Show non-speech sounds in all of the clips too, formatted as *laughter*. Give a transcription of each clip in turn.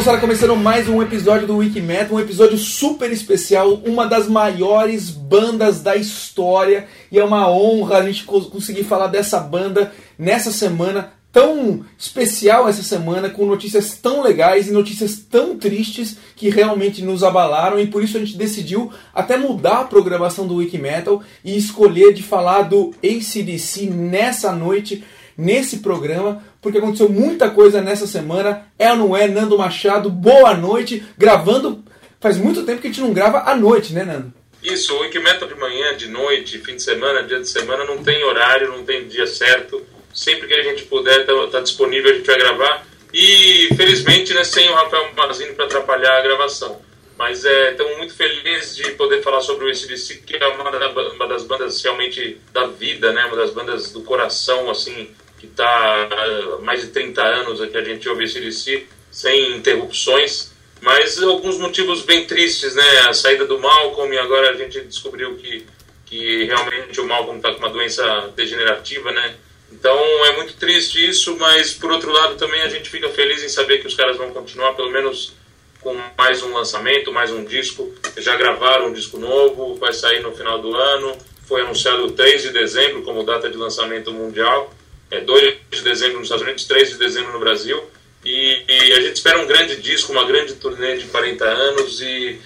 Moçada, começando mais um episódio do Wikimetal, um episódio super especial, uma das maiores bandas da história. E é uma honra a gente conseguir falar dessa banda nessa semana tão especial essa semana, com notícias tão legais e notícias tão tristes que realmente nos abalaram. E por isso a gente decidiu até mudar a programação do Wikimetal e escolher de falar do ACDC nessa noite, nesse programa, porque aconteceu muita coisa nessa semana. É ou não é, Nando Machado? Boa noite, gravando. Faz muito tempo que a gente não grava à noite, né, Nando? Isso, o Wikimetal de manhã, de noite, fim de semana, dia de semana, não tem horário, não tem dia certo Sempre que a gente puder, está tá disponível, a gente vai gravar. E felizmente, né, sem o Rafael Mazini para atrapalhar a gravação. Mas estamos é, muito felizes de poder falar sobre o ACDC, que é uma, uma, das bandas realmente da vida, né, uma das bandas do coração, assim, que está há mais de 30 anos que a gente ouve ACDC, sem interrupções. Mas alguns motivos bem tristes, né? A saída do Malcolm e agora a gente descobriu que, que realmente o Malcolm está com uma doença degenerativa, né? Então é muito triste isso, mas por outro lado também a gente fica feliz em saber que os caras vão continuar pelo menos com mais um lançamento, mais um disco. Já gravaram um disco novo, vai sair no final do ano. Foi anunciado 3 de dezembro como data de lançamento mundial. É 2 de dezembro nos Estados Unidos, 3 de dezembro no Brasil. E, e a gente espera um grande disco, uma grande turnê de 40 anos e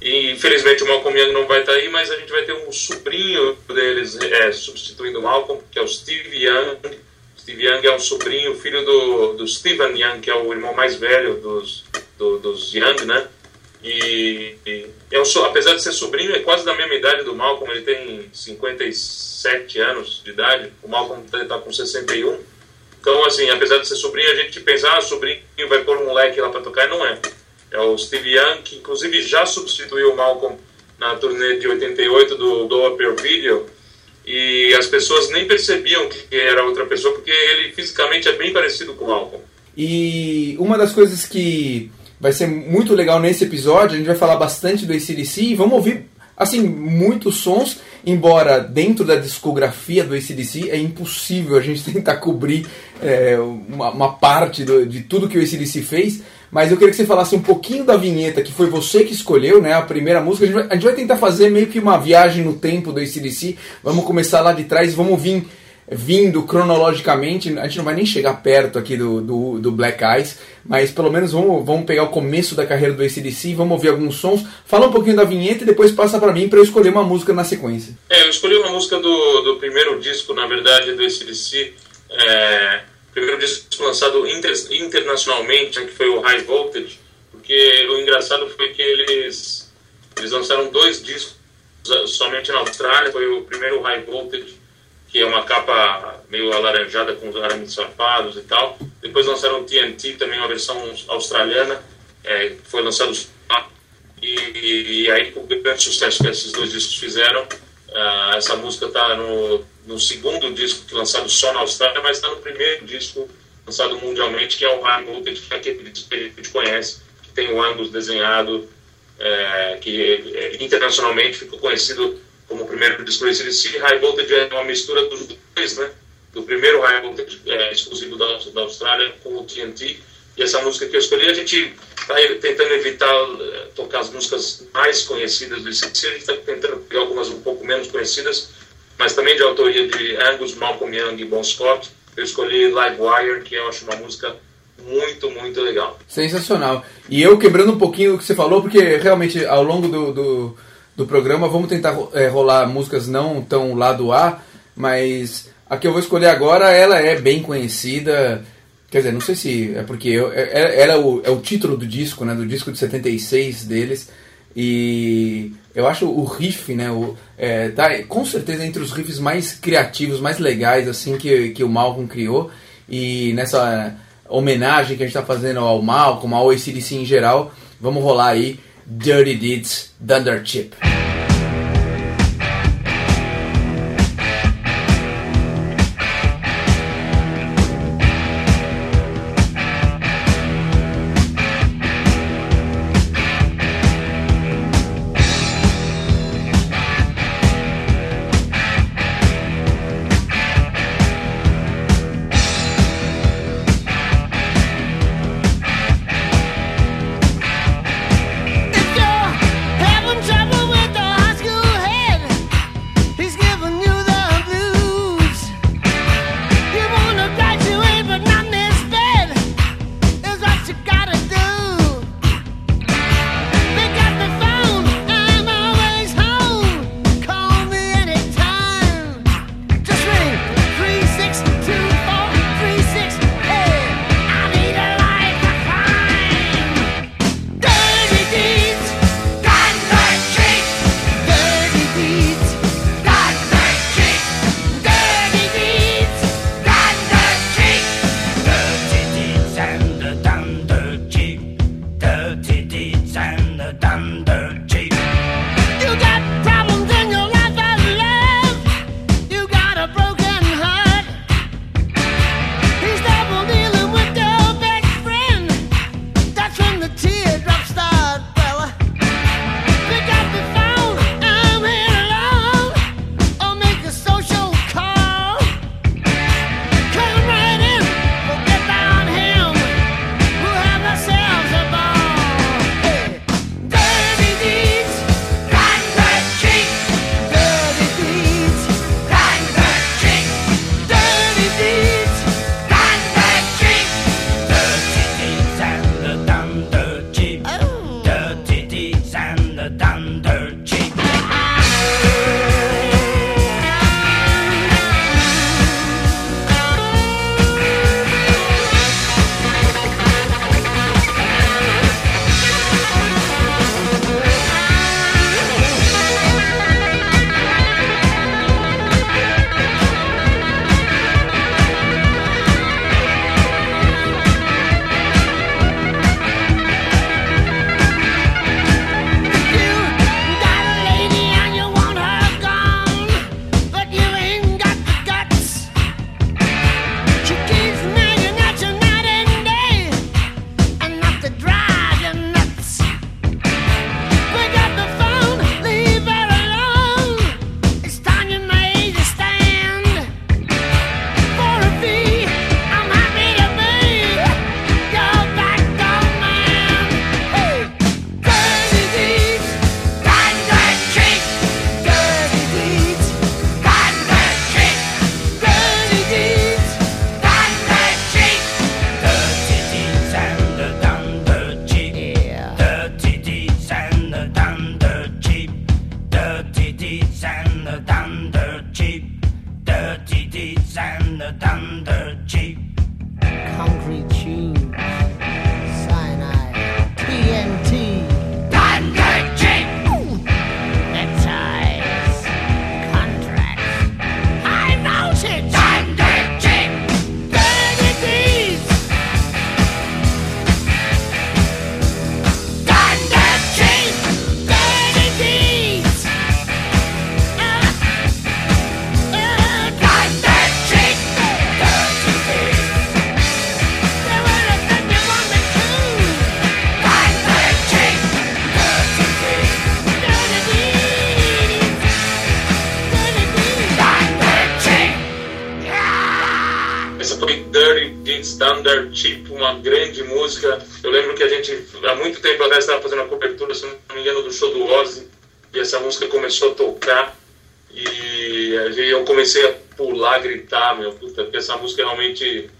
e infelizmente o Malcolm Young não vai estar aí, mas a gente vai ter um sobrinho deles é, substituindo o Malcolm, que é o Steve Young. Steve Young é um sobrinho, filho do, do Steven Young, que é o irmão mais velho dos, do, dos Young, né? E, e é um, apesar de ser sobrinho, é quase da mesma idade do Malcolm, ele tem 57 anos de idade, o Malcolm está com 61. Então, assim, apesar de ser sobrinho, a gente pensa, ah, sobrinho vai pôr um moleque lá para tocar, e não é é o Steve Young, que inclusive já substituiu o Malcolm na turnê de 88 do Do Up Video, e as pessoas nem percebiam que era outra pessoa, porque ele fisicamente é bem parecido com o Malcolm. E uma das coisas que vai ser muito legal nesse episódio, a gente vai falar bastante do ACDC e vamos ouvir assim, muitos sons, embora dentro da discografia do ACDC é impossível a gente *laughs* tentar cobrir é, uma, uma, parte do, de tudo que o ACDC fez, mas eu queria que você falasse um pouquinho da vinheta, que foi você que escolheu, né? A primeira música. A gente vai, a gente vai tentar fazer meio que uma viagem no tempo do ACDC. Vamos começar lá de trás, vamos vir vindo cronologicamente. A gente não vai nem chegar perto aqui do, do, do Black Eyes, mas pelo menos vamos, vamos pegar o começo da carreira do ACDC, vamos ouvir alguns sons, fala um pouquinho da vinheta e depois passa para mim para eu escolher uma música na sequência. É, eu escolhi uma música do, do primeiro disco, na verdade, do ACDC. É, primeiro disco lançado inter, internacionalmente, né, que foi o High Voltage, porque o engraçado foi que eles, eles lançaram dois discos somente na Austrália, foi o primeiro High Voltage, que é uma capa meio alaranjada com os arames farpados e tal. Depois lançaram o TNT, também uma versão australiana, é, foi lançado e, e aí com o grande sucesso que esses dois discos fizeram, uh, essa música está no no segundo disco é lançado só na Austrália, mas está no primeiro disco lançado mundialmente, que é o High Voltage, que a gente conhece, que tem o Angus desenhado, é, que é, internacionalmente ficou conhecido como o primeiro disco ACDC. High Voltage é uma mistura dos dois, né? Do primeiro High Voltage é, exclusivo da, da Austrália com o TNT. E essa música que eu escolhi, a gente está tentando evitar é, tocar as músicas mais conhecidas do ACDC, a gente está tentando pegar algumas um pouco menos conhecidas, mas também de autoria de Angus, Malcolm Young e Bon Scott. Eu escolhi Live Wire, que eu acho uma música muito, muito legal. Sensacional. E eu quebrando um pouquinho o que você falou, porque realmente ao longo do, do, do programa vamos tentar é, rolar músicas não tão lado A, mas a que eu vou escolher agora, ela é bem conhecida. Quer dizer, não sei se é porque eu, é, é, ela é o, é o título do disco, né? Do disco de 76 deles. E eu acho o riff, né? O, é, tá com certeza entre os riffs mais criativos, mais legais, assim, que, que o Malcolm criou. E nessa homenagem que a gente está fazendo ao Malcolm, ao ACDC em geral, vamos rolar aí Dirty Deeds Thunder Chip. Grande música. Eu lembro que a gente, há muito tempo atrás, estava fazendo uma cobertura, se não me engano, do show do Ozzy, e essa música começou a tocar, e eu comecei a pular, gritar, meu, puta, porque essa música realmente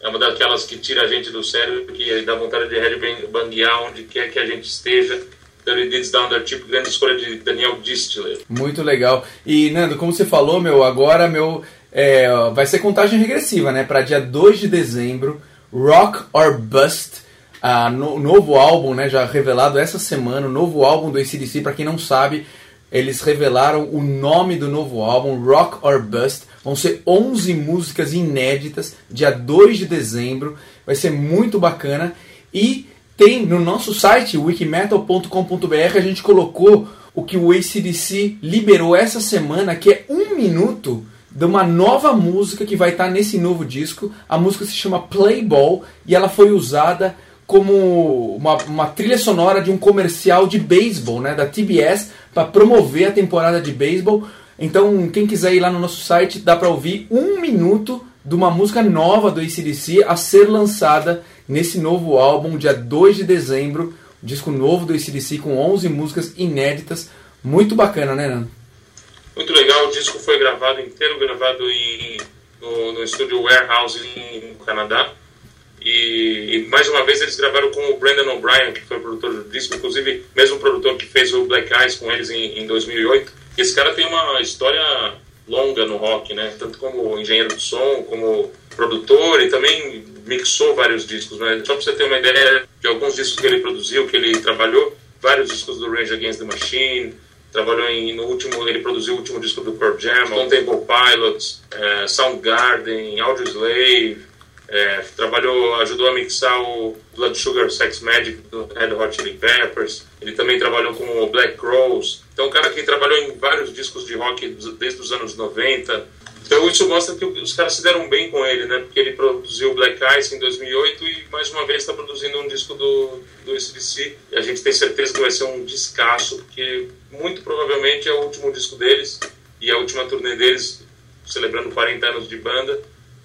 é uma daquelas que tira a gente do sério, que dá vontade de headbanguear onde quer que a gente esteja. Dirty Deeds Down tipo, grande escolha de Daniel Distler. Muito legal. E, Nando, como você falou, meu, agora, meu, é, vai ser contagem regressiva, né? Para dia 2 de dezembro, Rock or Bust, a no, novo álbum, né? Já revelado essa semana, o novo álbum do ACDC. Para quem não sabe, eles revelaram o nome do novo álbum, Rock or Bust. Vão ser 11 músicas inéditas, dia 2 de dezembro. Vai ser muito bacana. E tem no nosso site, wikimetal.com.br, a gente colocou o que o ACDC liberou essa semana, que é um minuto de uma nova música que vai estar nesse novo disco. A música se chama Playball e ela foi usada como uma, uma trilha sonora de um comercial de beisebol, né, da TBS, para promover a temporada de beisebol. Então, quem quiser ir lá no nosso site, dá para ouvir um minuto de uma música nova do ACDC a ser lançada nesse novo álbum, dia 2 de dezembro, disco novo do ACDC com 11 músicas inéditas. Muito bacana, né, Nando? Muito legal, o disco foi gravado inteiro, gravado em, no, no estúdio Warehouse no Canadá. E, e, mais uma vez eles gravaram com o Brandon O'Brien, que foi o produtor do disco, inclusive mesmo produtor que fez o Black Eyes com eles em, em 2008. E esse cara tem uma história longa no rock, né? Tanto como engenheiro de som, como produtor e também mixou vários discos, né? Só pra você ter uma ideia de alguns discos que ele produziu, que ele trabalhou, vários discos do Rage Against the Machine, trabalhou em, no último, ele produziu o último disco do Pearl Jam, Stone Temple Pilots, é, Soundgarden, Audioslave, é, trabalhou, ajudou a mixar o Blood Sugar Sex Magic do Red Hot Chili Peppers. Ele também trabalhou com o Black Crowes. Então, um cara que trabalhou em vários discos de rock desde os anos 90. Então, isso mostra que os caras se deram bem com ele, né? Porque ele produziu o Black Ice em 2008 e, mais uma vez, está produzindo um disco do, do SDC. E a gente tem certeza que vai ser um descasso, porque muito provavelmente é o último disco deles e a última turnê deles, celebrando 40 anos de banda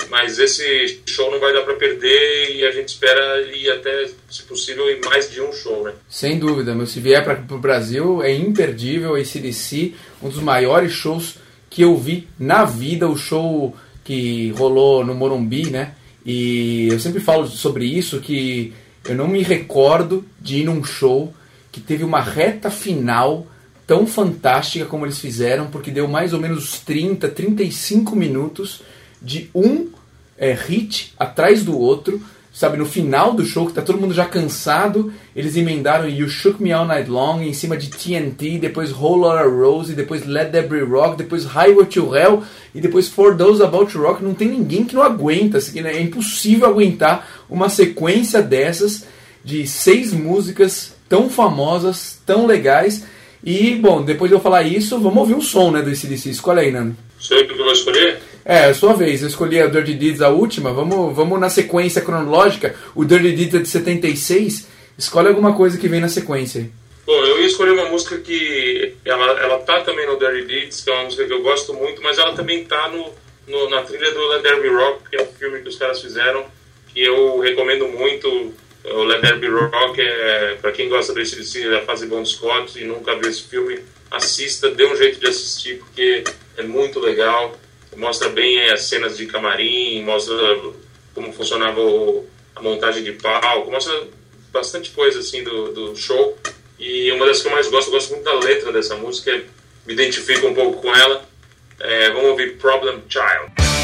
mas esse show não vai dar para perder e a gente espera ir até, se possível, em mais de um show, né? Sem dúvida, mas se vier para o Brasil é imperdível esse DC, um dos maiores shows que eu vi na vida, o show que rolou no Morumbi, né? E eu sempre falo sobre isso que eu não me recordo de ir num show que teve uma reta final tão fantástica como eles fizeram, porque deu mais ou menos 30, 35 minutos de um é, hit atrás do outro, sabe? No final do show, que tá todo mundo já cansado, eles emendaram You Shook Me All Night Long em cima de TNT, depois Whole Lotta Rose, depois Let Be Rock, depois Highway to Hell e depois For Those About to Rock. Não tem ninguém que não aguenta, assim, né? é impossível aguentar uma sequência dessas de seis músicas tão famosas, tão legais. E, bom, depois de eu falar isso, vamos ouvir um som, né, do ACDC. Escolhe aí, Nando. Sou eu que vou escolher? É, é, sua vez. Eu escolhi a Dirty Deeds, a última. Vamos, vamos na sequência cronológica. O Dirty Deeds é de 76. Escolhe alguma coisa que vem na sequência. Bom, eu ia escolher uma música que ela, ela tá também no Dirty Deeds, que é uma música que eu gosto muito, mas ela também tá no, no na trilha do Let There Be Rock, que é um filme que os caras fizeram, que eu recomendo muito. O Let There Be Rock é, para quem gosta desse da fase Bon Scott e nunca viu esse filme, assista, dê um jeito de assistir, porque é muito legal mostra bem as cenas de camarim, mostra como funcionava a montagem de palco, mostra bastante coisa assim do, do show. E uma das que eu mais gosto, eu gosto muito da letra dessa música, me identifico um pouco com ela. É, vamos ouvir Problem Child.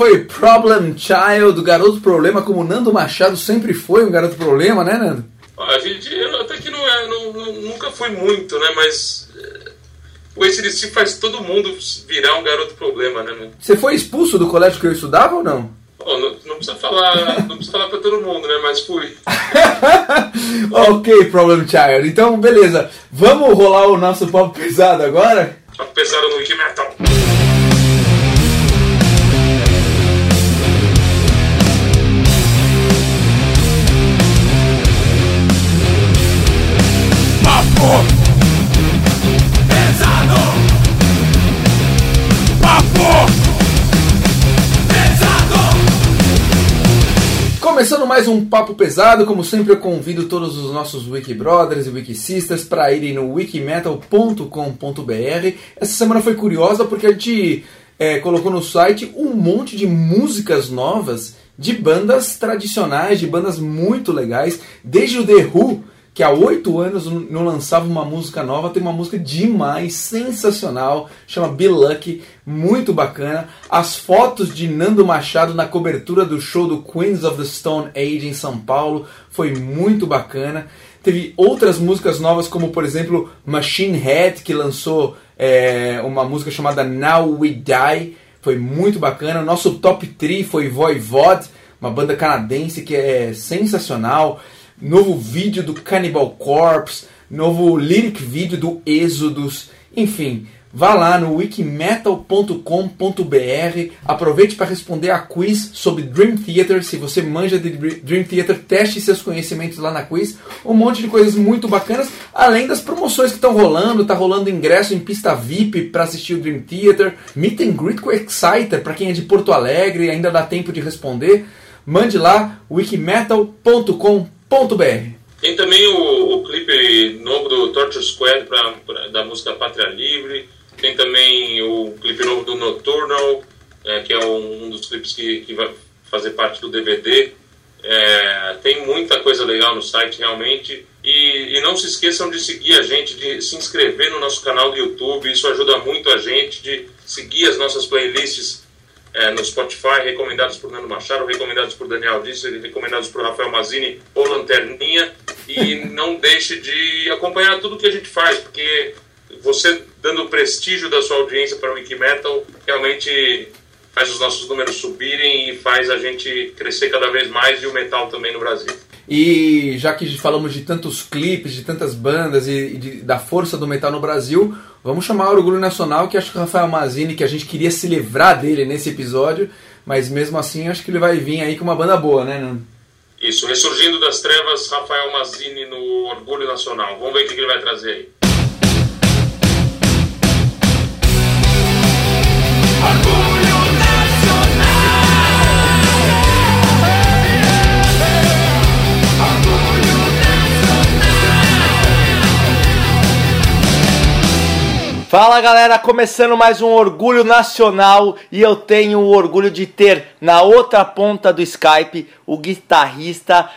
Foi Problem Child, Garoto Problema, como Nando Machado sempre foi um garoto problema, né, Nando? A gente, eu até que não é, não, não, nunca fui muito, né, mas eh, o ACDC faz todo mundo virar um garoto problema, né? Você foi expulso do colégio que eu estudava ou não? Oh, não, não, precisa falar, não precisa falar pra todo mundo, né? Mas fui. *laughs* ok, Problem Child. Então, beleza. Vamos rolar o nosso papo pesado agora? Papo pesado no Wiki Metal. Começando mais um papo pesado, como sempre eu convido todos os nossos Wiki Brothers e Wiki Sisters para irem no wikimetal.com.br. Essa semana foi curiosa porque a gente é, colocou no site um monte de músicas novas de bandas tradicionais, de bandas muito legais, desde o The Who, que há oito anos não lançava uma música nova, tem uma música demais, sensacional, chama Be Lucky, muito bacana. As fotos de Nando Machado na cobertura do show do Queens of the Stone Age em São Paulo foi muito bacana. Teve outras músicas novas, como por exemplo Machine Head, que lançou é, uma música chamada Now We Die, foi muito bacana. Nosso top 3 foi Voivod, uma banda canadense que é sensacional novo vídeo do Cannibal Corpse, novo lyric vídeo do Êxodos, enfim, vá lá no wikimetal.com.br, aproveite para responder a quiz sobre Dream Theater, se você manja de Dream Theater, teste seus conhecimentos lá na quiz, um monte de coisas muito bacanas, além das promoções que estão rolando, tá rolando ingresso em pista VIP para assistir o Dream Theater, meet and greet com Exciter, para quem é de Porto Alegre, ainda dá tempo de responder, mande lá wikimetal.com.br tem também o, o, clipe novo do Torture Squad pra, pra, da música Pátria Livre. Tem também o clipe novo do Nocturnal, é, que é um, um, dos clipes que, que vai fazer parte do DVD. É, tem muita coisa legal no site, realmente. E, e, não se esqueçam de seguir a gente, de se inscrever no nosso canal do YouTube. Isso ajuda muito a gente, de seguir as nossas playlists é, no Spotify, recomendados por Nando Machado, recomendados por Daniel Disse, recomendados por Rafael Mazini ou Lanterninha. E *laughs* não deixe de acompanhar tudo que a gente faz, porque você dando o prestígio da sua audiência para o Wikimetal realmente faz os nossos números subirem e faz a gente crescer cada vez mais e o metal também no Brasil. E já que falamos de tantos clipes, de tantas bandas e, de, da força do metal no Brasil, vamos chamar o Orgulho Nacional, que acho que o Rafael Mazini, que a gente queria se livrar dele nesse episódio, mas mesmo assim acho que ele vai vir aí com uma banda boa, né, Nando? Isso, ressurgindo das trevas, Rafael Mazini no Orgulho Nacional. Vamos ver o que ele vai trazer aí. Fala galera, começando mais um Orgulho Nacional e eu tenho o orgulho de ter na outra ponta do Skype o guitarrista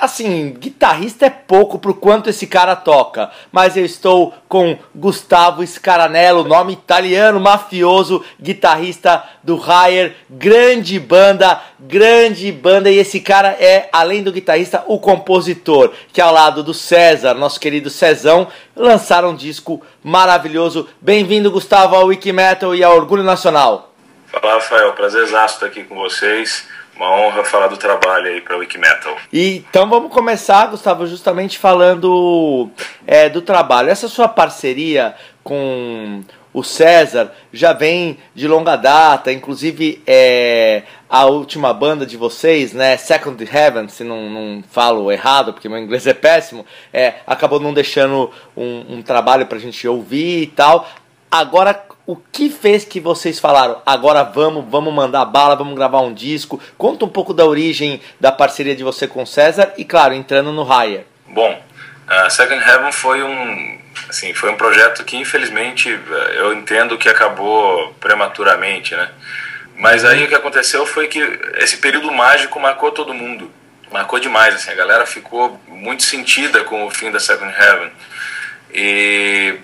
assim, guitarrista é pouco pro quanto esse cara toca, mas eu estou com Gustavo Scaranello, nome italiano, mafioso, guitarrista do Higher, grande banda, grande banda, e esse cara é, além do guitarrista, o compositor, que ao lado do César, nosso querido Cezão, lançaram um disco maravilhoso. Bem-vindo, Gustavo, ao Wikimetal e ao Orgulho Nacional. Fala, Rafael, prazerzaço estar aqui com vocês uma honra falar do trabalho aí para o Wikimetal. E, então vamos começar, Gustavo, justamente falando é, do trabalho. Essa sua parceria com o César já vem de longa data, inclusive é, a última banda de vocês, né, Second Heaven, se não, não falo errado, porque meu inglês é péssimo, é, acabou não deixando um, um trabalho para a gente ouvir e tal. Agora o que fez que vocês falaram, agora vamos, vamos mandar bala, vamos gravar um disco? Conta um pouco da origem da parceria de você com o César e, claro, entrando no Higher. Bom, uh, Second Heaven foi um, assim, foi um projeto que, infelizmente, eu entendo que acabou prematuramente, né? Mas aí o que aconteceu foi que esse período mágico marcou todo mundo. Marcou demais, assim, a galera ficou muito sentida com o fim da Second Heaven. E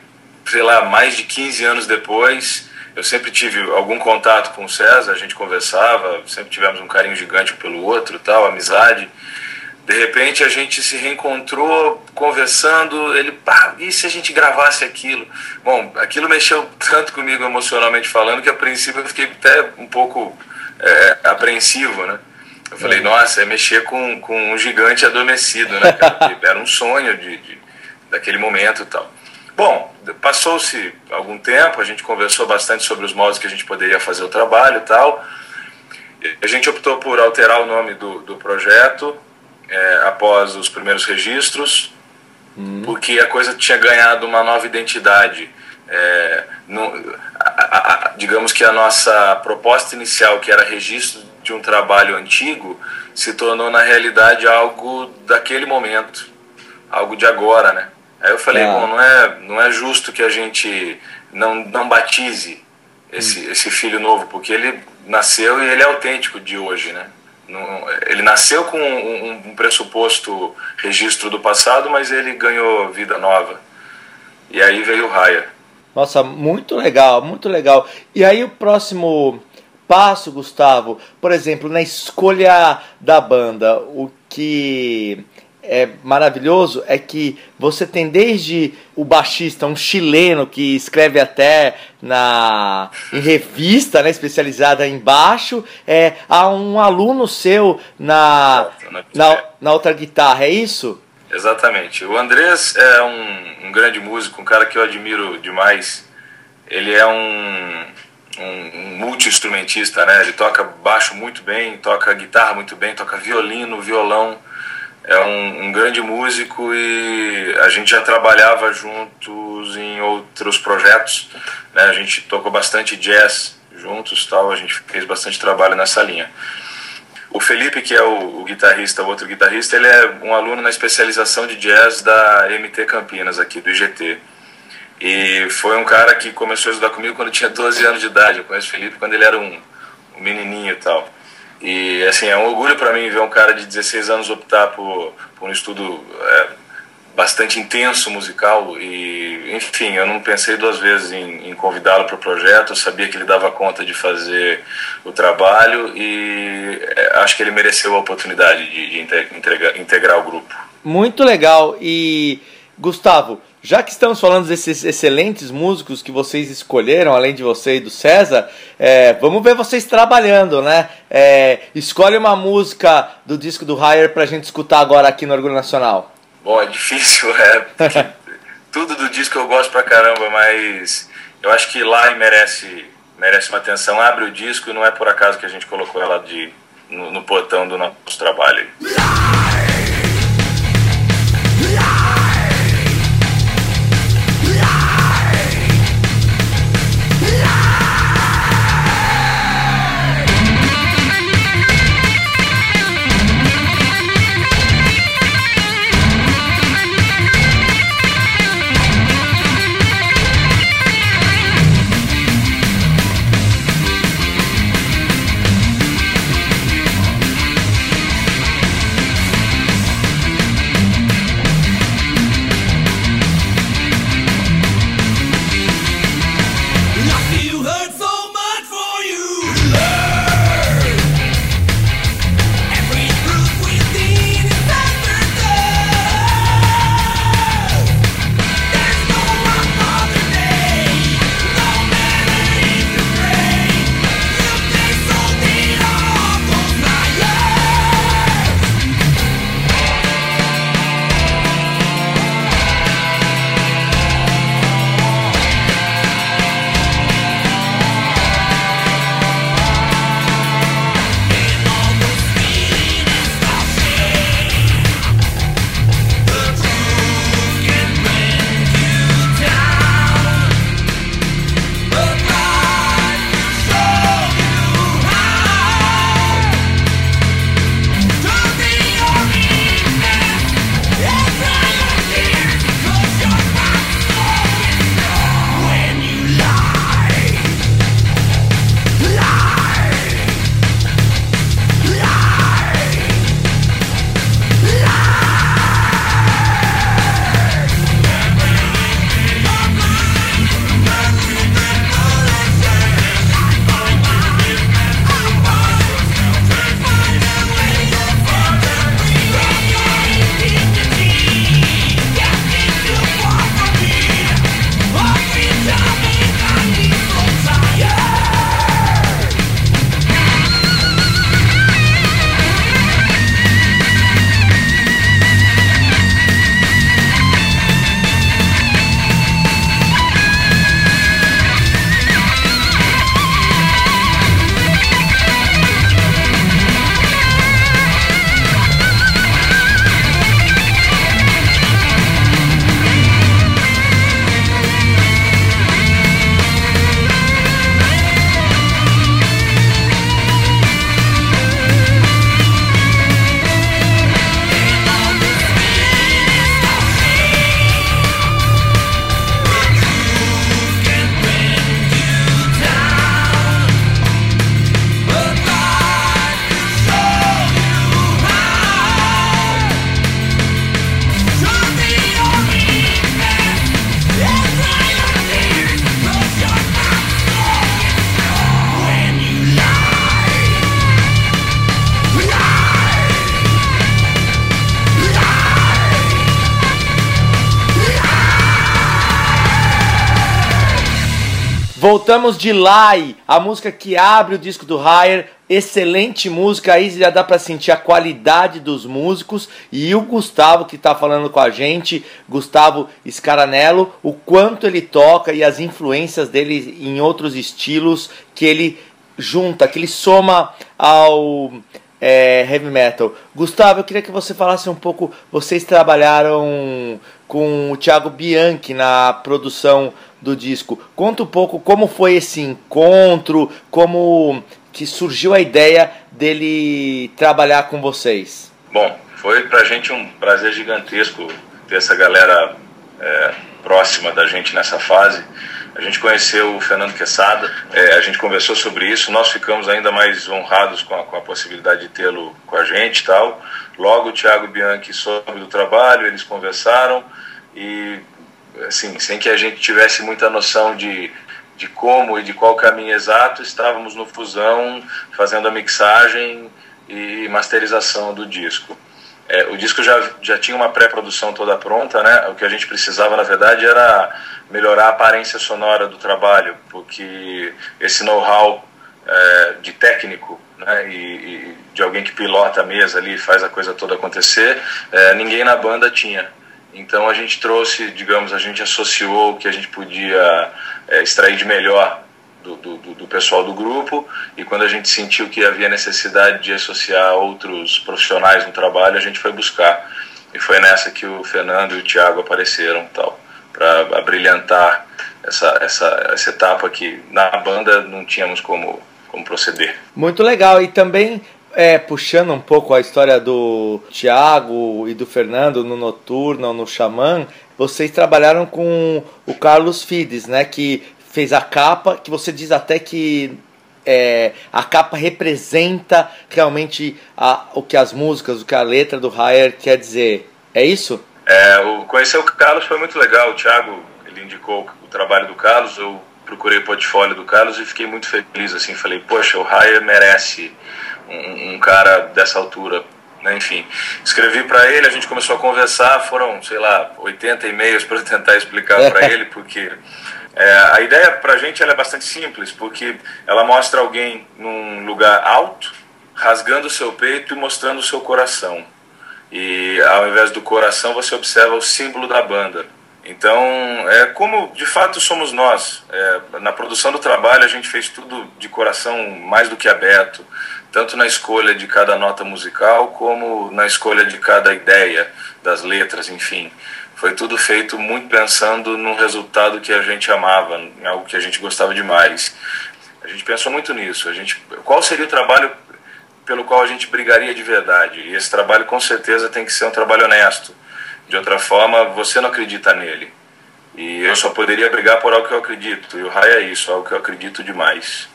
sei lá, mais de 15 anos depois, eu sempre tive algum contato com o César, a gente conversava, sempre tivemos um carinho gigante pelo outro, tal, amizade. De repente a gente se reencontrou conversando, ele, pá, e se a gente gravasse aquilo? Bom, aquilo mexeu tanto comigo emocionalmente falando que a princípio eu fiquei até um pouco é, apreensivo, né? Eu falei, nossa, é mexer com, com um gigante adormecido, né? Cara? *laughs* Era um sonho de, de, daquele momento e tal. Bom, passou-se algum tempo, a gente conversou bastante sobre os modos que a gente poderia fazer o trabalho e tal. A gente optou por alterar o nome do, do projeto é, após os primeiros registros, uhum. porque a coisa tinha ganhado uma nova identidade. É, no, a, a, digamos que a nossa proposta inicial, que era registro de um trabalho antigo, se tornou na realidade algo daquele momento, algo de agora, né? Aí eu falei, é. bom, não é, não é justo que a gente não, não batize esse, hum. esse filho novo, porque ele nasceu e ele é autêntico de hoje, né? Ele nasceu com um, um, pressuposto registro do passado, mas ele ganhou vida nova. E aí veio o Raya. Nossa, muito legal, muito legal. E aí o próximo passo, Gustavo, por exemplo, na escolha da banda, o que é maravilhoso é que você tem desde o baixista, um chileno que escreve até na em revista, né, especializada em baixo, é, a um aluno seu na, na, na outra guitarra, é isso? Exatamente. O Andrés é um, um grande músico, um cara que eu admiro demais. Ele é um, um multi-instrumentista, né? Ele toca baixo muito bem, toca guitarra muito bem, toca violino, violão. É um, um, grande músico e a gente já trabalhava juntos em outros projetos. Né? A gente tocou bastante jazz juntos, tal. A gente fez bastante trabalho nessa linha. O Felipe, que é o, o guitarrista, o outro guitarrista, ele é um aluno na especialização de jazz da MT Campinas aqui do IGT. E foi um cara que começou a estudar comigo quando tinha 12 anos de idade. Eu conheço o Felipe quando ele era um, um menininho e tal. E assim, é um orgulho para mim ver um cara de 16 anos optar por, por um estudo é, bastante intenso musical. E, enfim, eu não pensei duas vezes em, em convidá-lo para o projeto. Eu sabia que ele dava conta de fazer o trabalho e é, acho que ele mereceu a oportunidade de, de integrar, integrar o grupo. Muito legal. E, Gustavo, já que estamos falando desses excelentes músicos que vocês escolheram, além de você e do César, é, vamos ver vocês trabalhando, né? É, escolhe uma música do disco do Higher pra gente escutar agora aqui no Orgulho Nacional. Bom, é difícil, *laughs* é. tudo do disco eu gosto pra caramba, mas eu acho que Lai merece, merece uma atenção. Abre o disco e não é por acaso que a gente colocou ela de, no, no portão do nosso trabalho. Voltamos de Lai, a música que abre o disco do Higher. Excelente música, aí já dá para sentir a qualidade dos músicos e o Gustavo que está falando com a gente, Gustavo Scaranello, o quanto ele toca e as influências dele em outros estilos que ele junta, que ele soma ao é, heavy metal. Gustavo, eu queria que você falasse um pouco. Vocês trabalharam com o Thiago Bianchi na produção do disco. Conta um pouco como foi esse encontro, como que surgiu a ideia dele trabalhar com vocês. Bom, foi pra gente um prazer gigantesco ter essa galera é, próxima da gente nessa fase. A gente conheceu o Fernando Quesada, é, a gente conversou sobre isso, nós ficamos ainda mais honrados com a, com a possibilidade de tê-lo com a gente e tal. Logo o Thiago Bianchi soube do trabalho, eles conversaram e assim, sem que a gente tivesse muita noção de, de como e de qual caminho exato, estávamos no Fusão fazendo a mixagem e masterização do disco. É, o disco já, já tinha uma pré-produção toda pronta, né? O que a gente precisava, na verdade, era melhorar a aparência sonora do trabalho, porque esse know-how é, de técnico né, e, e, de alguém que pilota a mesa ali faz a coisa toda acontecer, é, ninguém na banda tinha. Então a gente trouxe, digamos, a gente associou o que a gente podia é, extrair de melhor do, do, do, pessoal do grupo e quando a gente sentiu que havia necessidade de associar outros profissionais no trabalho, a gente foi buscar. E foi nessa que o Fernando e o Thiago apareceram tal, para brilhantar essa, essa, essa etapa que na banda não tínhamos como, como proceder. Muito legal. E também é, puxando um pouco a história do Thiago e do Fernando no Noturno, no Xamã, vocês trabalharam com o Carlos Fides, né? Que fez a capa, que você diz até que é, a capa representa realmente a, o que as músicas, o que a letra do Higher quer dizer. É isso? É, o, conhecer o Carlos foi muito legal. O Thiago, ele indicou o trabalho do Carlos, eu procurei o portfólio do Carlos e fiquei muito feliz, assim, falei, poxa, o Higher merece um, um cara dessa altura né, enfim, escrevi para ele, a gente começou a conversar, foram, sei lá, 80 e-mails para tentar explicar para *laughs* ele, porque é, a ideia para a gente é bastante simples, porque ela mostra alguém num lugar alto, rasgando o seu peito e mostrando o seu coração. E ao invés do coração, você observa o símbolo da banda. Então, é como de fato somos nós. É, na produção do trabalho, a gente fez tudo de coração mais do que aberto, tanto na escolha de cada nota musical, como na escolha de cada ideia das letras, enfim. Foi tudo feito muito pensando no resultado que a gente amava, em algo que a gente gostava demais. A gente pensou muito nisso. A gente, qual seria o trabalho pelo qual a gente brigaria de verdade? E esse trabalho, com certeza, tem que ser um trabalho honesto. De outra forma, você não acredita nele. E eu só poderia brigar por algo que eu acredito. E o Rai é isso, algo que eu acredito demais.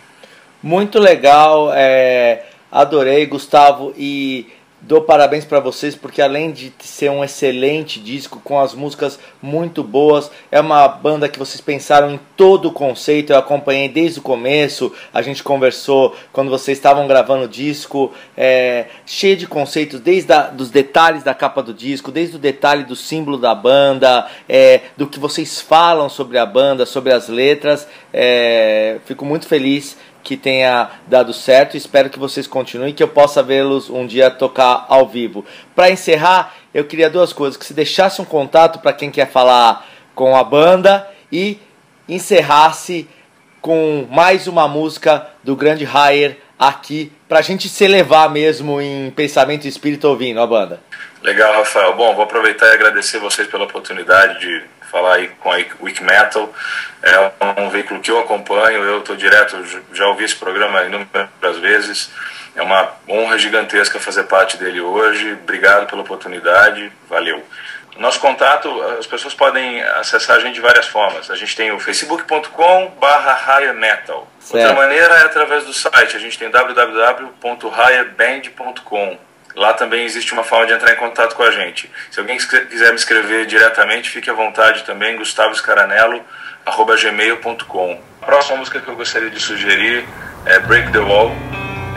Muito legal, é, adorei, Gustavo. E Dou parabéns para vocês porque além de ser um excelente disco com as músicas muito boas, é uma banda que vocês pensaram em todo o conceito. Eu acompanhei desde o começo, a gente conversou quando vocês estavam gravando o disco, é, cheio de conceitos, desde a, dos detalhes da capa do disco, desde o detalhe do símbolo da banda, é, do que vocês falam sobre a banda, sobre as letras. É, fico muito feliz que tenha dado certo. Espero que vocês continuem, que eu possa vê-los um dia tocar ao vivo. Para encerrar, eu queria duas coisas: que se deixasse um contato para quem quer falar com a banda e encerrasse com mais uma música do grande Higher aqui para a gente se elevar mesmo em pensamento e espírito ouvindo a banda. Legal, Rafael. Bom, vou aproveitar e agradecer vocês pela oportunidade de falar aí com a Wiki Metal. É um veículo que eu acompanho, eu estou direto, já ouvi esse programa inúmeras vezes. É uma honra gigantesca fazer parte dele hoje. Obrigado pela oportunidade, valeu. Nosso contato, as pessoas podem acessar a gente de várias formas. A gente tem o facebook.com barra Metal. Outra maneira é através do site, a gente tem www.highband.com. Lá também existe uma forma de entrar em contato com a gente. Se alguém quiser me escrever diretamente, fique à vontade também, gustavoscaranello.gmail.com. A próxima música que eu gostaria de sugerir é Break the Wall.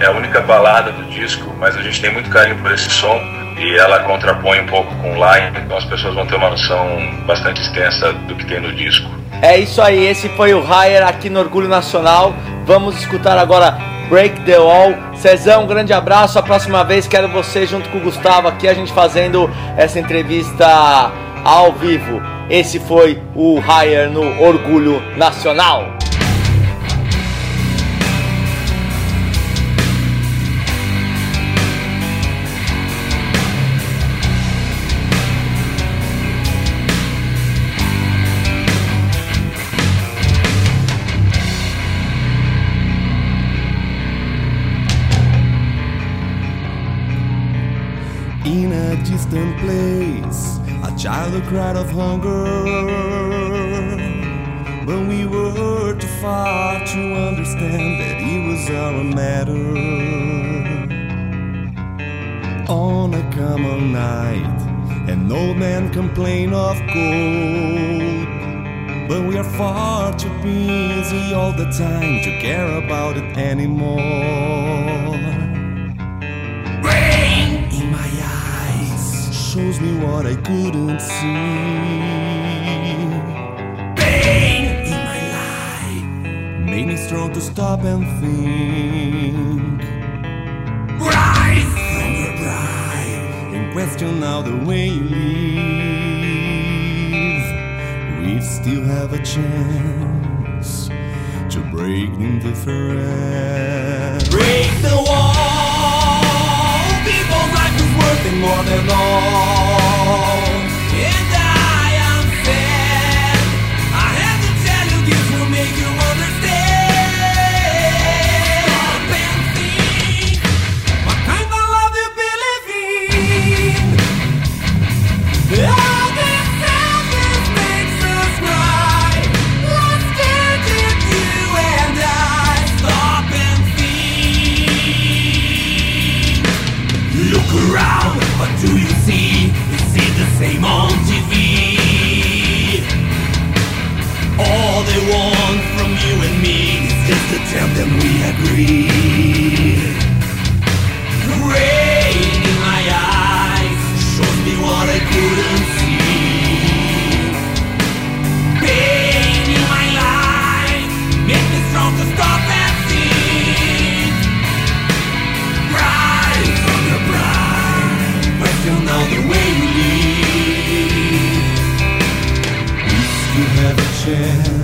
É a única balada do disco, mas a gente tem muito carinho por esse som e ela contrapõe um pouco com Line, então as pessoas vão ter uma noção bastante extensa do que tem no disco. É isso aí, esse foi o Higher aqui no Orgulho Nacional. Vamos escutar agora Break the Wall. Cezão, um grande abraço. A próxima vez quero você junto com o Gustavo aqui, a gente fazendo essa entrevista ao vivo. Esse foi o Higher no Orgulho Nacional. Distant place, a child who cried of hunger. But we were too far to understand that it was our matter. On a common night, an old man complained of cold. But we are far too busy all the time to care about it anymore. Shows me what I couldn't see. Pain in my life made me strong to stop and think. Rise from your pride and question now the way you live. We still have a chance to break the indifference. Break the life is worth it more than all. They want from you and me is just to tell them we agree. Rain in my eyes shows me what I couldn't see. Pain in my life makes me strong to stop and think. Rise from your pride, question now the way you live. We still have a chance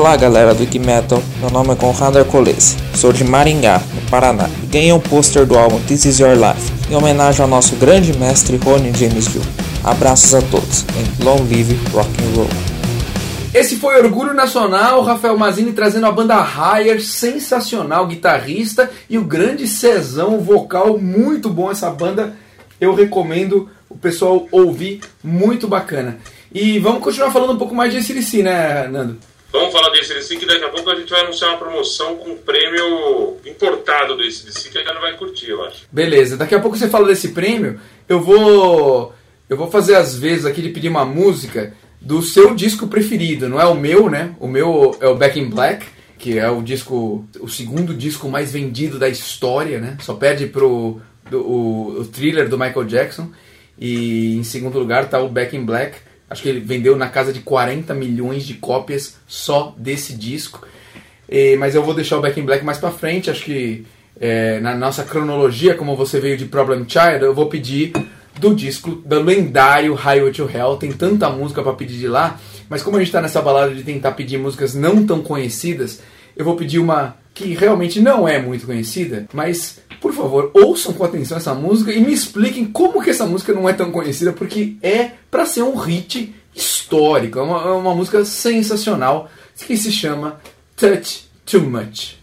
Olá galera do Geek Metal, meu nome é Conrado Arcolese, sou de Maringá, no Paraná, e ganhei um pôster do álbum This Is Your Life, em homenagem ao nosso grande mestre Ronnie James Dio. Abraços a todos, em Long Live Rock and Roll. Esse foi Orgulho Nacional, Rafael Mazini trazendo a banda Higher, sensacional, guitarrista, e o grande Cezão, vocal, muito bom essa banda, eu recomendo o pessoal ouvir, muito bacana. E vamos continuar falando um pouco mais de ACDC, né, Nando? Vamos falar do ACDC que daqui a pouco a gente vai anunciar uma promoção com um prêmio importado do ACDC que a galera vai curtir, eu acho. Beleza, daqui a pouco você fala desse prêmio, eu vou eu vou fazer as vezes aqui de pedir uma música do seu disco preferido, não é o meu, né? O meu é o Back in Black, que é o disco, o segundo disco mais vendido da história, né? Só perde pro do, o, o thriller do Michael Jackson. E em segundo lugar tá o Back in Black. Acho que ele vendeu na casa de 40 milhões de cópias só desse disco. E, mas eu vou deixar o Back in Black mais pra frente. Acho que é, na nossa cronologia, como você veio de Problem Child, eu vou pedir do disco do lendário Highway to Hell. Tem tanta música para pedir de lá, mas como a gente tá nessa balada de tentar pedir músicas não tão conhecidas, eu vou pedir uma que realmente não é muito conhecida, mas por favor, ouçam com atenção essa música e me expliquem como que essa música não é tão conhecida, porque é para ser um hit histórico, é uma, é uma música sensacional que se chama Touch Too Much.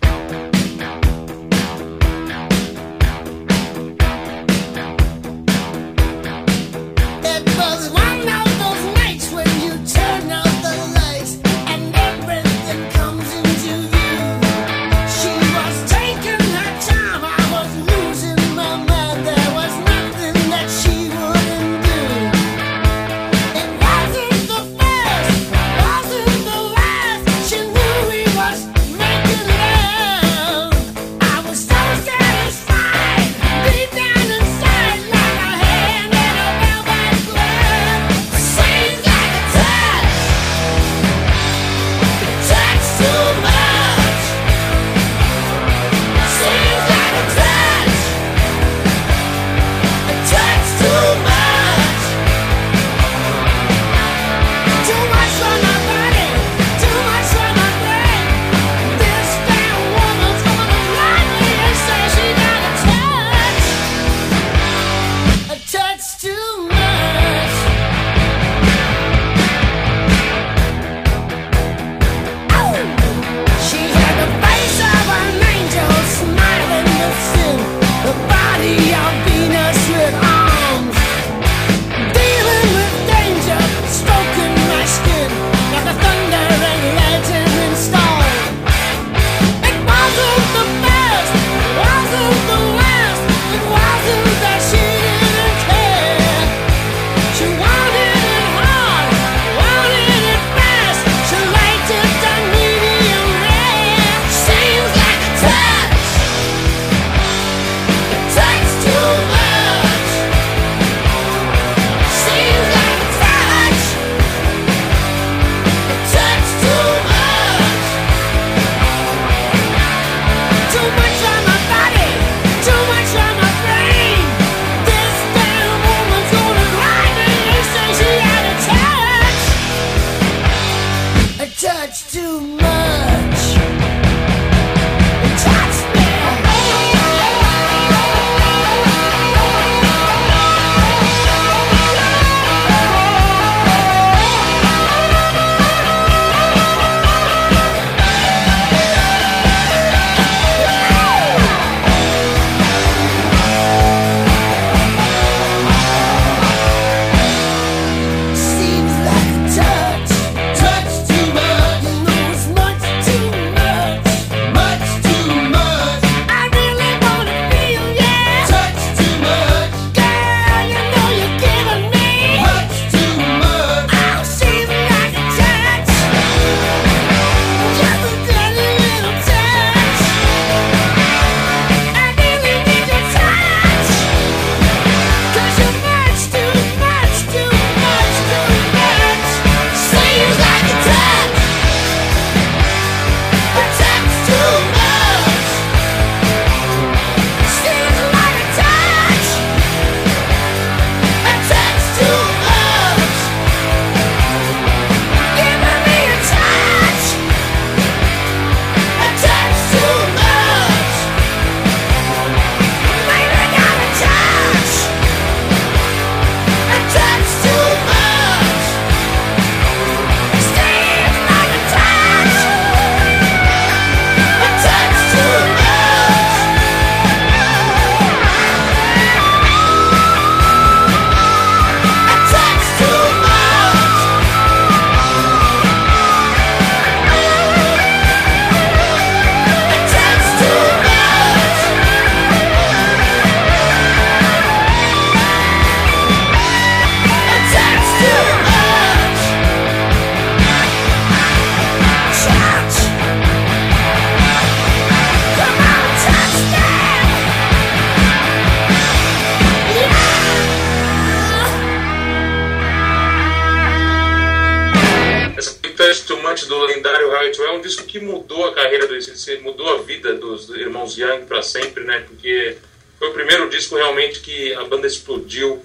Touch Too Much do lendário Well, é um disco que mudou a carreira do ACDC, mudou a vida dos irmãos Young para sempre, né? Porque foi o primeiro disco realmente que a banda explodiu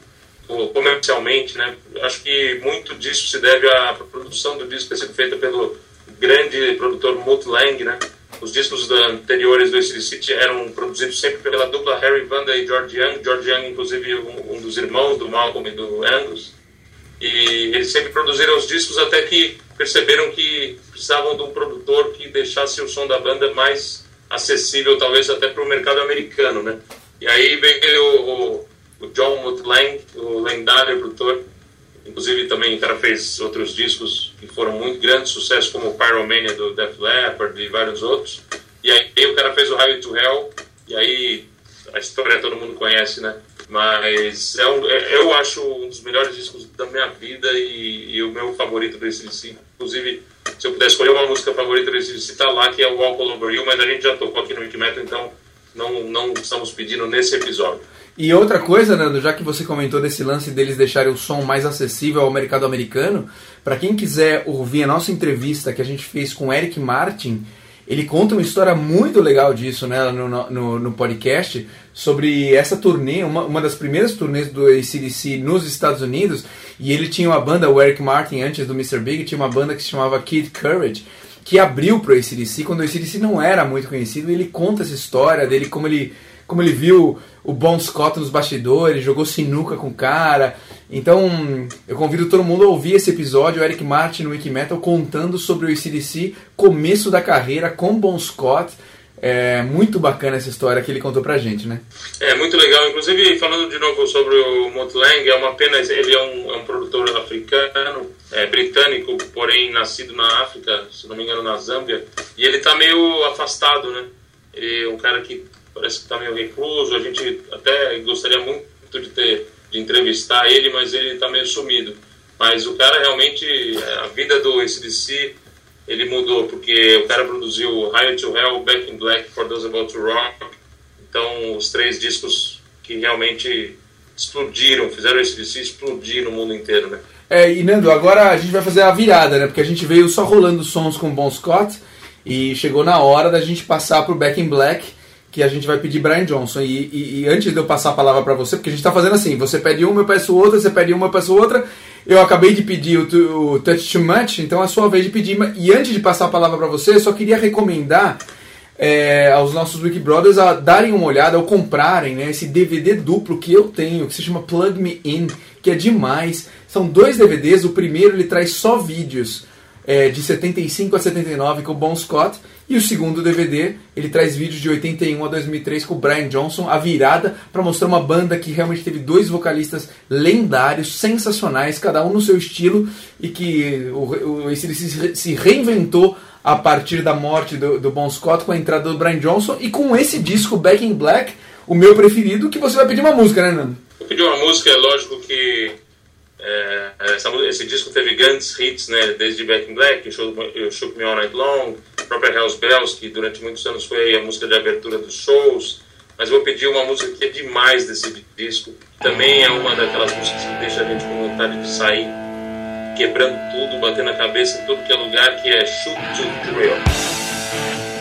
comercialmente, né? Acho que muito disso se deve à produção do disco ter sido feita pelo grande produtor Mutt Lang, né? Os discos anteriores do ACDC eram produzidos sempre pela dupla Harry Vanda e George Young. George Young, inclusive, um, um dos irmãos do Malcolm e do Angus. E eles sempre produziram os discos até que perceberam que precisavam de um produtor que deixasse o som da banda mais acessível, talvez até para o mercado americano, né? E aí veio o, o John Mutlang, o lendário produtor. Inclusive também o cara fez outros discos que foram muito grandes sucessos, como Pyromania do Def Leppard e vários outros. E aí o cara fez o Highway to Hell, e aí a história todo mundo conhece, né? Mas é um, é- eu acho um dos melhores discos da minha vida e, e o meu favorito do ACDC. Inclusive, se eu puder escolher uma música favorita do ACDC, tá lá, que é o Walk All Over You, mas a gente já tocou aqui no Wikimetal, então não, não estamos pedindo nesse episódio. E outra coisa, Nando, já que você comentou desse lance deles deixarem o som mais acessível ao mercado americano, para quem quiser ouvir a nossa entrevista que a gente fez com Eric Martin, ele conta uma história muito legal disso né, no, no, no podcast, sobre essa turnê, uma, uma das primeiras turnês do ACDC nos Estados Unidos, e ele tinha uma banda, o Eric Martin, antes do Mr. Big, tinha uma banda que se chamava Kid Courage, que abriu pro ACDC quando o ACDC não era muito conhecido, ele conta essa história dele, como ele como ele viu o Bon Scott nos bastidores, jogou sinuca com o cara. Então, eu convido todo mundo a ouvir esse episódio, o Eric Martin no Wikimetal contando sobre o ACDC, começo da carreira com Bon Scott. É muito bacana essa história que ele contou pra gente, né? É muito legal. Inclusive, falando de novo sobre o Motlang, é uma pena, ele é um, é um produtor africano, é, britânico, porém nascido na África, se não me engano, na Zâmbia. E ele tá meio afastado, né? Ele é um cara que parece que tá meio recluso. A gente até gostaria muito de ter de entrevistar ele, mas ele tá meio sumido. Mas o cara realmente, a vida do ACDC, ele mudou, porque o cara produziu Higher to Hell, Back in Black, For Those About to Rock. Então, os três discos que realmente explodiram, fizeram esse DC explodir no mundo inteiro, né? É, e Nando, agora a gente vai fazer a virada, né? Porque a gente veio só rolando sons com o Bon Scott e chegou na hora da gente passar pro Back in Black, que a gente vai pedir Brian Johnson. E, e- e antes de eu passar a palavra pra você, porque a gente tá fazendo assim, você pede uma, eu peço outra, você pede uma, eu peço outra. Eu acabei de pedir o, o Touch Too Much, então é a sua vez de pedir. E antes de passar a palavra pra você, eu só queria recomendar é, aos nossos Wiki Brothers a darem uma olhada ou comprarem né, esse DVD duplo que eu tenho, que se chama Plug Me In, que é demais. São dois DVDs, o primeiro ele traz só vídeos é, de 75 a 79 com o Bon Scott, e o segundo DVD ele traz vídeos de 81 a 2003 com o Brian Johnson, a virada, para mostrar uma banda que realmente teve dois vocalistas lendários, sensacionais, cada um no seu estilo, e que o, o AC/DC se, reinventou a partir da morte do, do Bon Scott com a entrada do Brian Johnson e com esse disco Back in Black, o meu preferido, que você vai pedir uma música, né, Nando? Eu pedi uma música, é lógico que é, essa esse disco teve grandes hits, né? Desde Back in Black, Me- o Shook Me All Night Long, própria Hells Bells, que durante muitos anos foi a música de abertura dos shows. Mas vou pedir uma música que é demais desse disco. Também é uma daquelas músicas que deixa a gente com vontade de sair, quebrando tudo, batendo a cabeça em tudo que é lugar, que é Shoot to Thrill.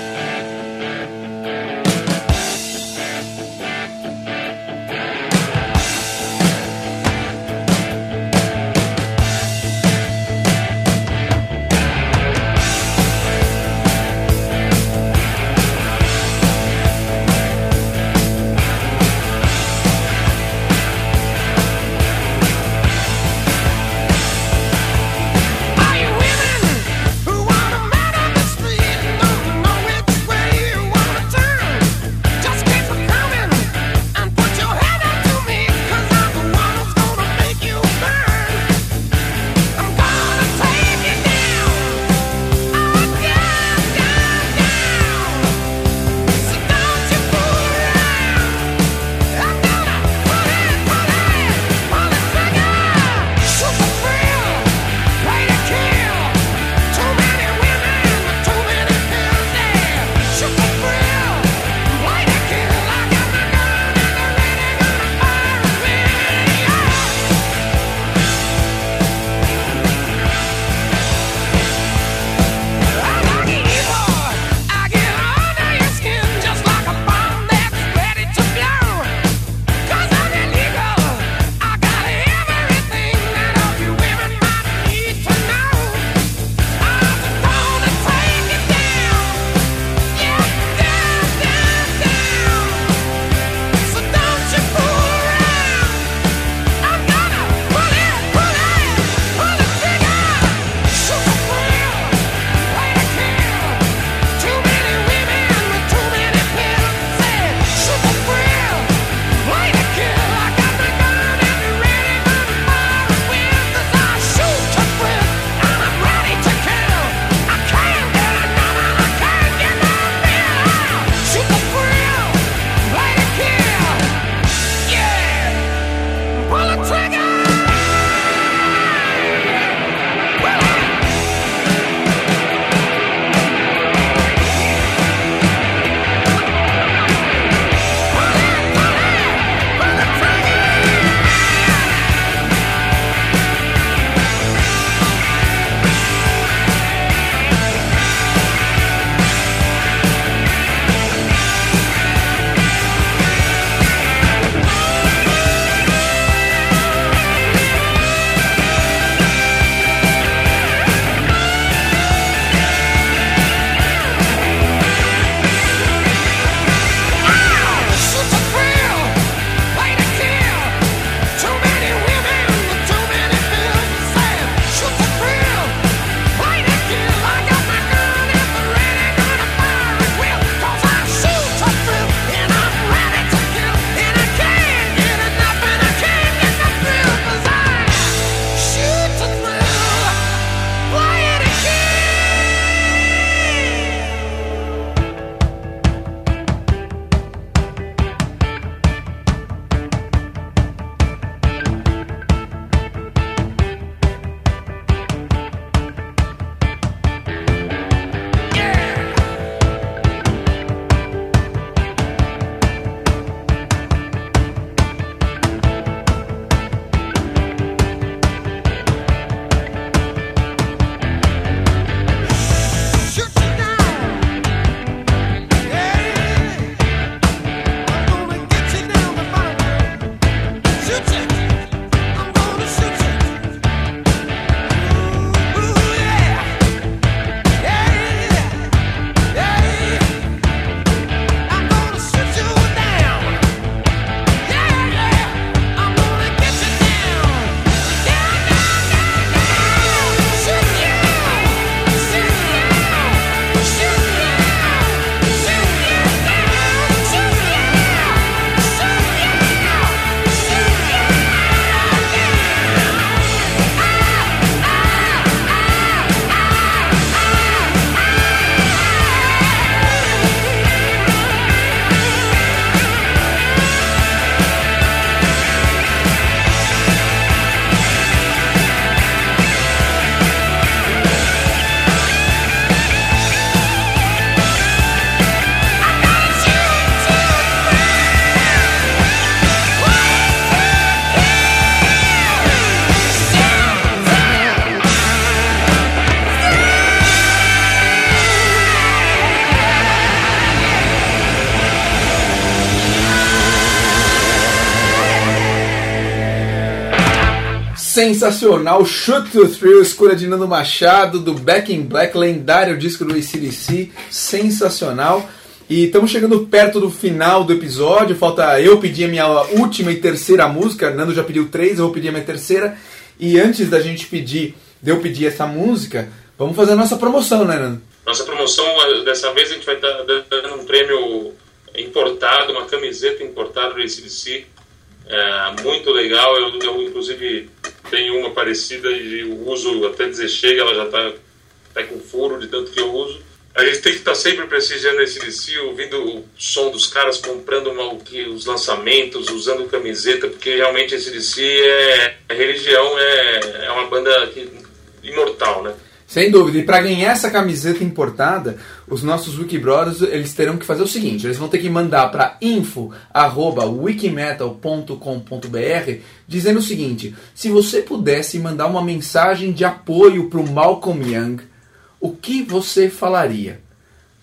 Sensacional, Shoot to Thrill, escolha de Nando Machado, do Back in Black, lendário disco do ACDC, sensacional. E estamos chegando perto do final do episódio, falta eu pedir a minha última e terceira música, Nando já pediu três, eu vou pedir a minha terceira. E antes da gente pedir, de eu pedir essa música, vamos fazer a nossa promoção, né, Nando? Nossa promoção, dessa vez a gente vai estar dando um prêmio importado, uma camiseta importada do ACDC. É, muito legal, eu, eu inclusive tenho uma parecida e eu uso até dizer chega, ela já está tá com furo de tanto que eu uso. A gente tem que estar sempre prestigiando esse DC, ouvindo o som dos caras, comprando uma, os lançamentos, usando camiseta, porque realmente esse DC é, é religião, é, é uma banda que, imortal, né? Sem dúvida. E para ganhar essa camiseta importada, os nossos Wikibrothers eles terão que fazer o seguinte: eles vão ter que mandar para info@wikimetal.com.br dizendo o seguinte: se você pudesse mandar uma mensagem de apoio para o Malcolm Young, o que você falaria?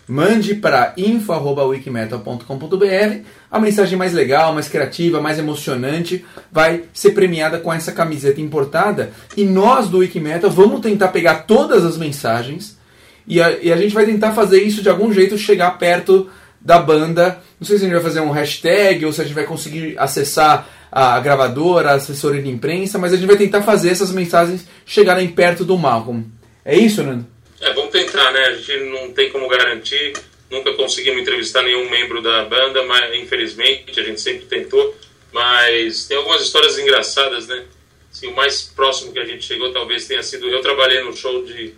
Mande para info.wikimetal.com.br a mensagem mais legal, mais criativa, mais emocionante vai ser premiada com essa camiseta importada. E nós do Wikimetal vamos tentar pegar todas as mensagens e a, e a gente vai tentar fazer isso de algum jeito chegar perto da banda. Não sei se a gente vai fazer um hashtag ou se a gente vai conseguir acessar a gravadora, a assessoria de imprensa, mas a gente vai tentar fazer essas mensagens chegarem perto do Malcolm. É isso, Nando? É, vamos tentar, né? A gente não tem como garantir. Nunca conseguimos entrevistar nenhum membro da banda, mas infelizmente a gente sempre tentou. Mas tem algumas histórias engraçadas, né? Assim, o mais próximo que a gente chegou talvez tenha sido. Eu trabalhei no show de,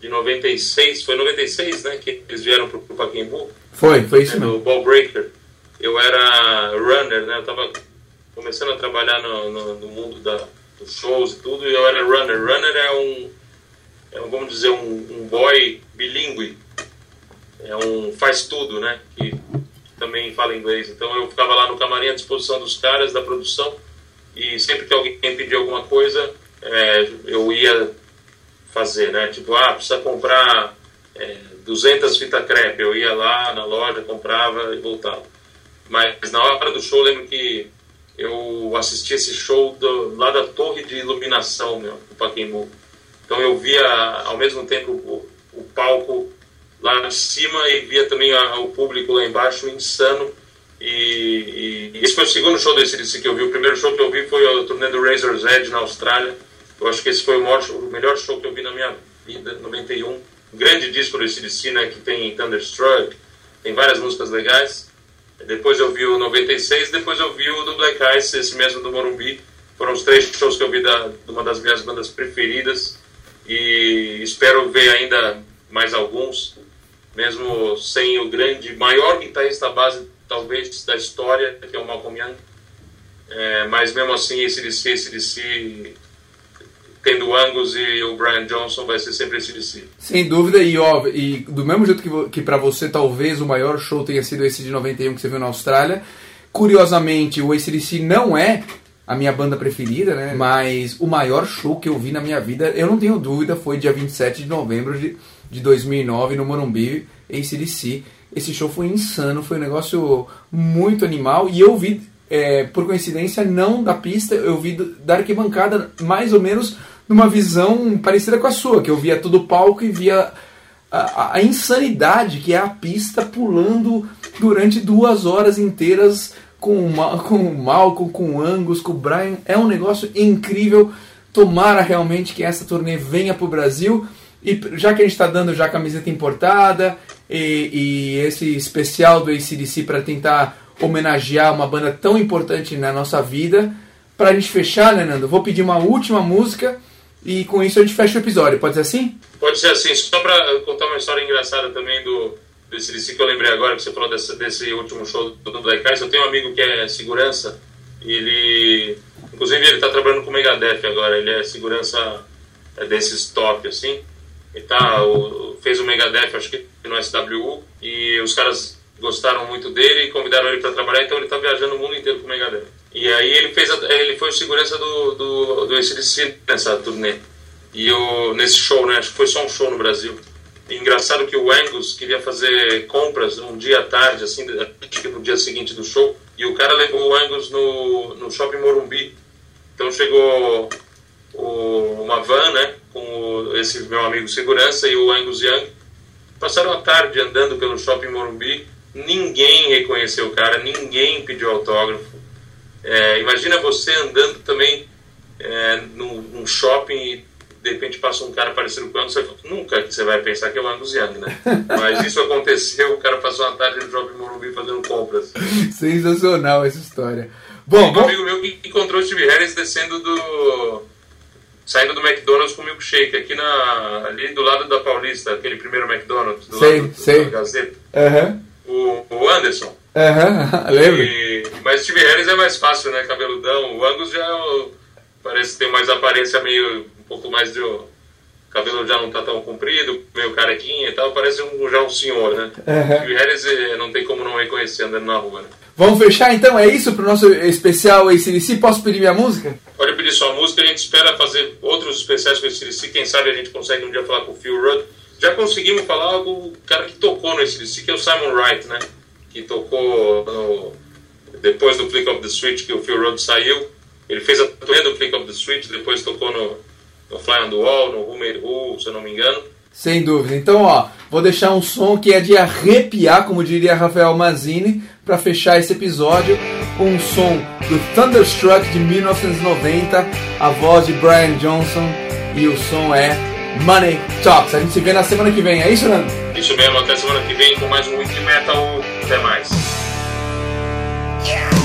de 96, foi 96, né? Que eles vieram pro, pro Pacaembu, Foi, foi isso né, mesmo. no Ball Breaker. Eu era runner, né? Eu tava começando a trabalhar no, no, no mundo da, dos shows e tudo, e eu era runner. Runner é um, é um vamos dizer, um, um boy bilíngue. É um faz tudo, né? Que também fala inglês. Então eu ficava lá no camarim à disposição dos caras da produção e sempre que alguém pedia alguma coisa, é, eu ia fazer, né? Tipo, ah, precisa comprar é, 200 fita crepe. Eu ia lá na loja, comprava e voltava. Mas na hora do show, lembro que eu assisti esse show do, lá da torre de iluminação, meu, do Pacaembu. Então eu via ao mesmo tempo o, o palco lá de cima e via também a- o público lá embaixo insano. E, e esse foi o segundo show desse DC que eu vi. O primeiro show que eu vi foi o turnê do Razor's Edge na Austrália. Eu acho que esse foi o, maior o melhor show que eu vi na minha vida, 91. Um grande disco do ACDC, né, que tem Thunderstruck, tem várias músicas legais. Depois eu vi o 96, depois eu vi o do Black Ice, esse mesmo do Morumbi. Foram os três shows que eu vi da, de uma das minhas bandas preferidas. E espero ver ainda mais alguns, mesmo sem o grande, maior guitarrista base, talvez, da história, que é o Malcolm Young. É, mas mesmo assim, esse DC, esse DC, tendo o Angus e o Brian Johnson, vai ser sempre esse DC. Sem dúvida, e, ó, e do mesmo jeito que, que para você talvez o maior show tenha sido esse de 91 que você viu na Austrália, curiosamente o ACDC não é a minha banda preferida, né? Mas o maior show que eu vi na minha vida, eu não tenho dúvida, foi dia 27 de novembro de, de 2009 no Morumbi, ACDC. Esse show foi insano, foi um negócio muito animal e eu vi, é, por coincidência, não da pista, eu vi da arquibancada mais ou menos numa visão parecida com a sua, que eu via todo o palco e via a, a- insanidade que é a pista pulando durante duas horas inteiras com o, com o Malcolm, com o Angus, com o Brian. É um negócio incrível. Tomara realmente que essa turnê venha para o Brasil. E já que a gente está dando já camiseta importada e, e esse especial do ACDC para tentar homenagear uma banda tão importante na nossa vida, para a gente fechar, né, Nando? Vou pedir uma última música e com isso a gente fecha o episódio. Pode ser assim? Pode ser assim, só para contar uma história engraçada também do desse DC que eu lembrei agora, que você falou desse, último show do, do Black Eyes. Eu tenho um amigo que é segurança, ele. Inclusive, ele está trabalhando com o Megadeth agora, ele é segurança é, desses top, assim. Tá, o, fez o Megadeth, acho que no SWU, e os caras gostaram muito dele e convidaram ele para trabalhar, então ele está viajando o mundo inteiro com o Megadeth. E aí ele fez a- ele foi o segurança do, do, do ACDC nessa turnê. E eu, nesse show, né? Acho que foi só um show no Brasil. E engraçado que o Angus queria fazer compras um dia à tarde, assim, acho que no dia seguinte do show. E o cara levou o Angus no, no shopping Morumbi. Então chegou o- uma van, né, com o- esse meu amigo segurança e o Angus Young. Passaram a tarde andando pelo shopping Morumbi. Ninguém reconheceu o cara, ninguém pediu autógrafo. É, imagina você andando também é, num, num shopping e de repente passa um cara parecido com o Angus. Nunca que você vai pensar que é o Angus Young, né? *laughs* Mas isso aconteceu, o cara passou uma tarde no shopping Morumbi fazendo compras. Sensacional essa história. Bom, um bom amigo meu que encontrou o Steve Harris descendo do. Saindo do McDonald's com milkshake, aqui na, ali do lado da Paulista, aquele primeiro McDonald's, do Sei, lado do, sei. da Gazeta. Aham. O, o Anderson. Aham, *laughs* lembro. E- mas Steve Harris é mais fácil, né? Cabeludão. O Angus já parece ter mais aparência meio. um pouco mais de. Cabelo já não tá tão comprido, meio carequinha e tal, parece um, já um senhor, né? Aham. Steve Harris eh, não tem como não reconhecer andando na rua, né? Vamos fechar então? É isso pro nosso especial ACDC? Posso pedir minha música? Pode pedir sua música, a gente espera fazer outros especiais com esse DC. Quem sabe a gente consegue um dia falar com o Phil Rudd. Já conseguimos falar com o cara que tocou no ACDC, que é o Simon Wright, né? Que tocou no- depois do Flick of the Switch, que o Phil Rudd saiu. Ele fez a turnê do Flick of the Switch, depois tocou no, no Fly on the Wall, no Who Made Who, se eu não me engano. Sem dúvida. Então, ó, vou deixar um som que é de arrepiar, como diria Rafael Mazini, para fechar esse episódio, com um som do Thunderstruck de 1990, a voz de Brian Johnson e o som é Money Talks. A gente se vê na semana que vem, é isso, Nando? Isso mesmo, até semana que vem com mais um Wiki Metal. Até mais. Tailored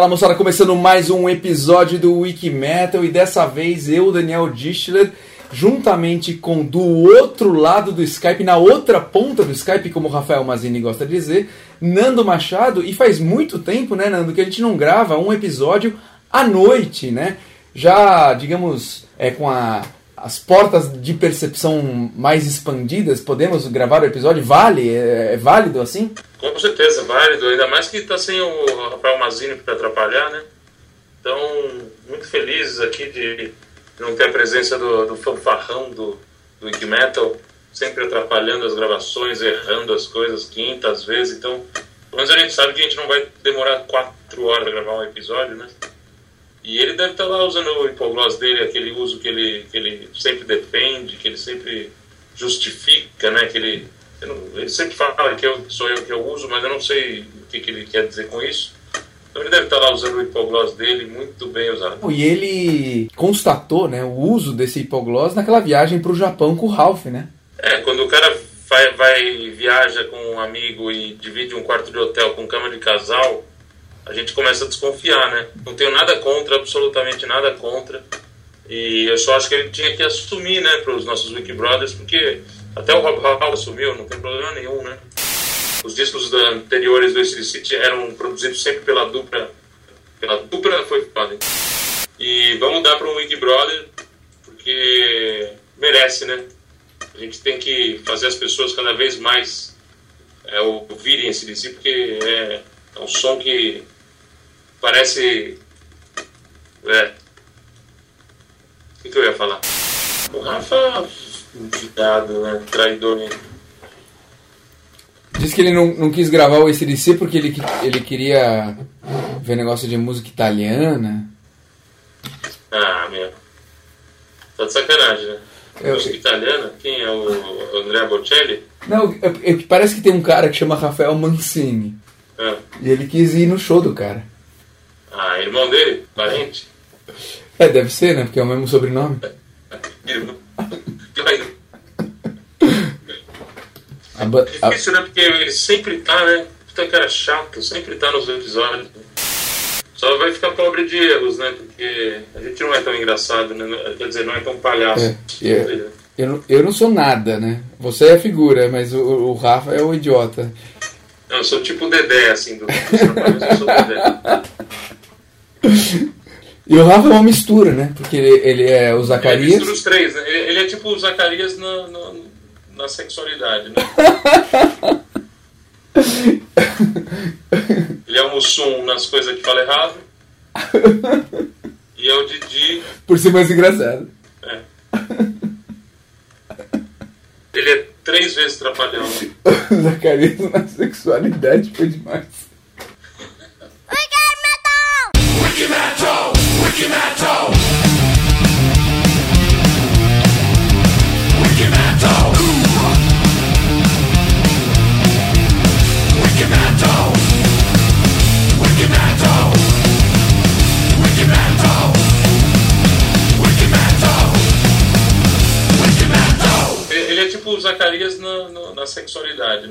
Fala moçada, começando mais um episódio do Wiki Metal e dessa vez eu, Daniel Dischler, juntamente com do outro lado do Skype, na outra ponta do Skype, como o Rafael Mazini gosta de dizer, Nando Machado, e faz muito tempo, né, Nando, que a gente não grava um episódio à noite, né? Já, digamos, é, com a, as portas de percepção mais expandidas, podemos gravar o episódio? Vale? É, é válido assim? Com certeza, válido. Ainda mais que tá sem o Rafael Mazini para atrapalhar, né? Então, muito felizes aqui de não ter a presença do, do fanfarrão do, do Metal, sempre atrapalhando as gravações, errando as coisas quintas vezes. Então, pelo menos a gente sabe que a gente não vai demorar quatro horas para gravar um episódio, né? E ele deve estar lá usando o hipogloss dele, aquele uso que ele, que ele sempre defende, que ele sempre justifica, né? Que ele, não- ele sempre fala que eu, sou eu que eu uso, mas eu não sei o que, que ele quer dizer com isso. Então ele deve estar lá usando o hipogloss dele, muito bem usado. E ele constatou né, o uso desse hipogloss naquela viagem para o Japão com o Ralph, né? É, quando o cara vai, vai viaja com um amigo e divide um quarto de hotel com cama de casal, a gente começa a desconfiar, né? Não tenho nada contra, absolutamente nada contra. E eu só acho que ele tinha que assumir, né, para os nossos Wiki Brothers, porque até o Rob Hall assumiu, não tem problema nenhum, né? Os discos anteriores do ACDC eram produzidos sempre pela dupla. Pela dupla foi foda. E vamos dar para um Wiki Brother, porque merece, né? A gente tem que fazer as pessoas cada vez mais é, ouvirem esse DC, porque é, é um som que parece. É. O que, que eu ia falar? O Rafa, cuidado, né? Traidor. Diz que ele não, não quis gravar o ACDC porque ele, ele queria ver negócio de música italiana. Ah, meu. Tá de sacanagem, né? Eu- Música italiana? Quem é o Andrea Bocelli? Não, é- é que parece que tem um cara que chama Rafael Mancini. Ah, E ele quis ir no show do cara. ah, irmão dele? Parente? É, deve ser, né? Porque é o mesmo sobrenome. Irmão. A ba- a- Difícil, né? Porque ele sempre tá, né? Puta cara chato, sempre tá nos episódios. Só vai ficar pobre de erros, né? Porque a gente não é tão engraçado, né? Quer dizer, não é tão palhaço. É, é. eu, não- eu não sou nada, né? Você é a figura, mas o, o Rafa é o idiota. Não, eu sou tipo o Dedé, assim, do dos Trapalhões, eu sou o Dedé. E o Rafa é uma mistura, né? Porque ele, ele é o Ele Zacarias. mistura os três, né? Ele, ele é tipo o Zacarias na, na, na sexualidade, né? *laughs* Ele é o Mussum nas coisas que fala errado. E é o Didi Por ser mais engraçado. É. Ele é três vezes trapalhão. *laughs* O Zacarias na sexualidade foi demais. Wiki Metal! Wiki Metal! Wiki Zacarias na, na, na sexualidade.